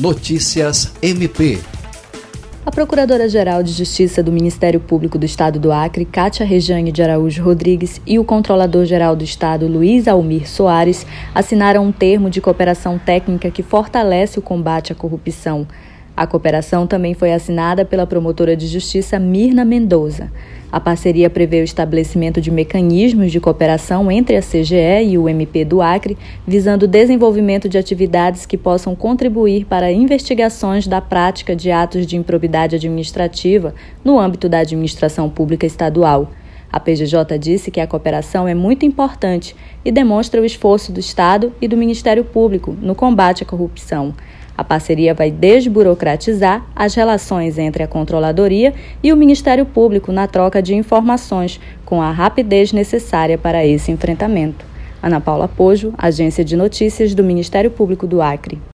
Notícias MP. A Procuradora-Geral de Justiça do Ministério Público do Estado do Acre, Cátia Rejane de Araújo Rodrigues, e o Controlador-Geral do Estado, Luiz Almir Soares, assinaram um termo de cooperação técnica que fortalece o combate à corrupção. A cooperação também foi assinada pela promotora de justiça Mirna Mendoza. A parceria prevê o estabelecimento de mecanismos de cooperação entre a CGE e o MP do Acre, visando o desenvolvimento de atividades que possam contribuir para investigações da prática de atos de improbidade administrativa no âmbito da administração pública estadual. A PGJ disse que a cooperação é muito importante e demonstra o esforço do Estado e do Ministério Público no combate à corrupção. A parceria vai desburocratizar as relações entre a Controladoria e o Ministério Público na troca de informações, com a rapidez necessária para esse enfrentamento. Ana Paula Pojo, Agência de Notícias do Ministério Público do Acre.